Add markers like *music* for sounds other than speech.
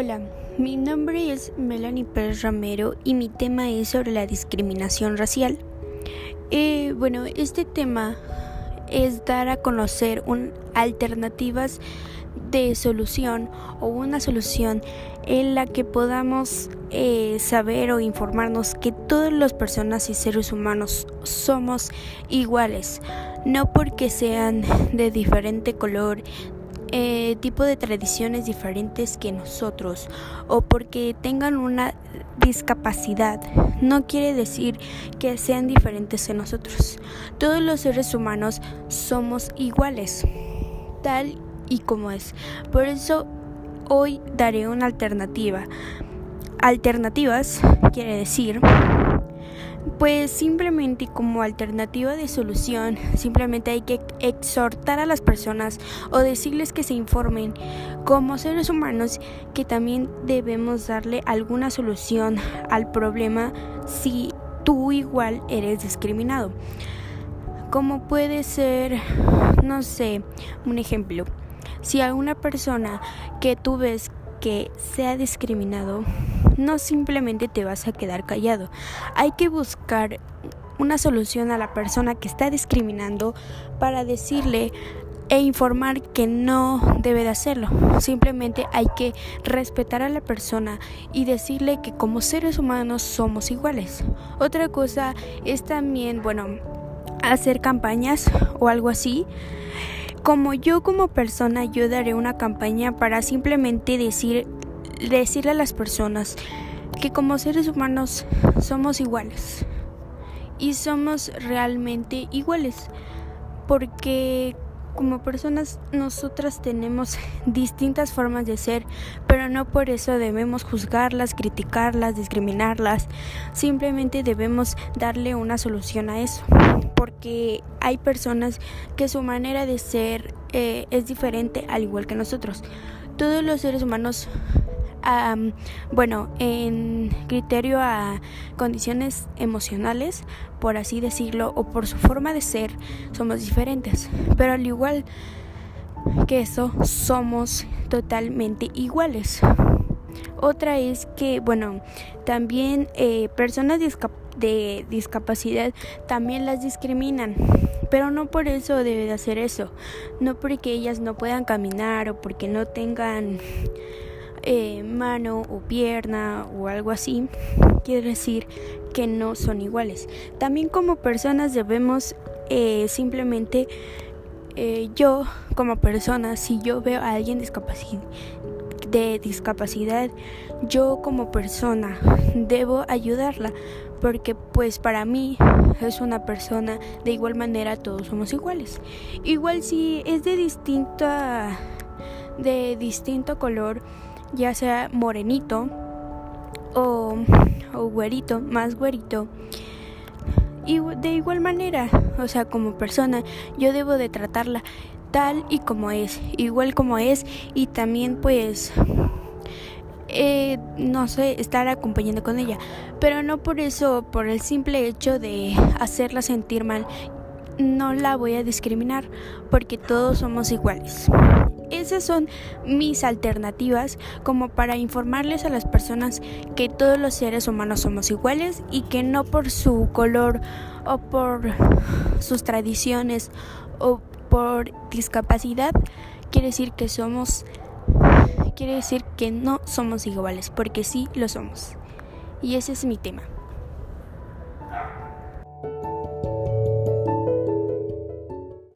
Hola, mi nombre es Melanie Pérez Ramero y mi tema es sobre la discriminación racial. Eh, bueno, este tema es dar a conocer alternativas de solución o una solución en la que podamos eh, saber o informarnos que todas las personas y seres humanos somos iguales, no porque sean de diferente color, eh, tipo de tradiciones diferentes que nosotros o porque tengan una discapacidad no quiere decir que sean diferentes de nosotros. Todos los seres humanos somos iguales, tal y como es. Por eso hoy daré una alternativa. Alternativas quiere decir pues simplemente como alternativa de solución, simplemente hay que exhortar a las personas o decirles que se informen como seres humanos que también debemos darle alguna solución al problema si tú igual eres discriminado. Como puede ser, no sé, un ejemplo. Si a una persona que tú ves que sea discriminado, no simplemente te vas a quedar callado. Hay que buscar una solución a la persona que está discriminando para decirle e informar que no debe de hacerlo. Simplemente hay que respetar a la persona y decirle que como seres humanos somos iguales. Otra cosa es también, bueno, hacer campañas o algo así como yo como persona yo daré una campaña para simplemente decir decirle a las personas que como seres humanos somos iguales. Y somos realmente iguales porque como personas nosotras tenemos *laughs* distintas formas de ser, pero no por eso debemos juzgarlas, criticarlas, discriminarlas. Simplemente debemos darle una solución a eso, porque hay personas que su manera de ser eh, es diferente al igual que nosotros. Todos los seres humanos bueno, en criterio a condiciones emocionales, por así decirlo, o por su forma de ser, somos diferentes. Pero al igual que eso, somos totalmente iguales. Otra es que, bueno, también eh, personas de discapacidad también las discriminan. Pero no por eso debe de hacer eso. No porque ellas no puedan caminar o porque no tengan eh, mano o pierna o algo así, quiere decir que no son iguales. También como personas debemos eh, simplemente eh, yo como persona, si yo veo a alguien de discapacidad, yo como persona debo ayudarla porque pues para mí es una persona de igual manera todos somos iguales. Igual si es de distinta de distinto color, ya sea morenito o, o güerito, más güerito. Y de igual manera, o sea, como persona, yo debo de tratarla tal y como es, igual como es, y también pues, eh, no sé, estar acompañando con ella. Pero no por eso, por el simple hecho de hacerla sentir mal, no la voy a discriminar, porque todos somos iguales. Esas son mis alternativas como para informarles a las personas que todos los seres humanos somos iguales y que no por su color o por sus tradiciones o por discapacidad quiere decir que somos quiere decir que no somos iguales, porque sí lo somos. Y ese es mi tema.